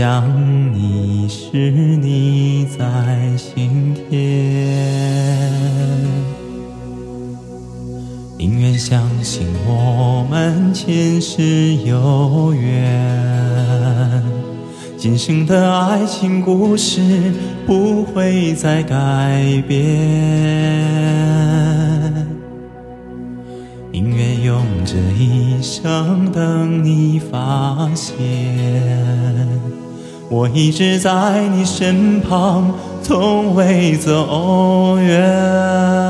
想你时你在心田。宁愿相信我们前世有缘，今生的爱情故事不会再改变。宁愿用这一生等你发现，我一直在你身旁，从未走远。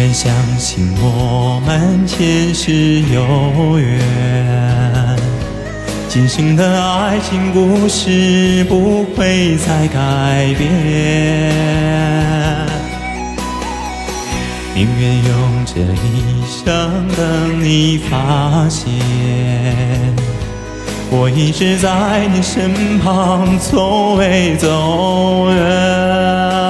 愿相信我们前世有缘，今生的爱情故事不会再改变。宁愿用这一生等你发现，我一直在你身旁，从未走远。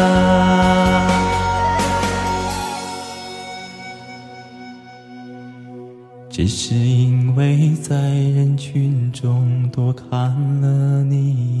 只是因为在人群中多看了你一眼。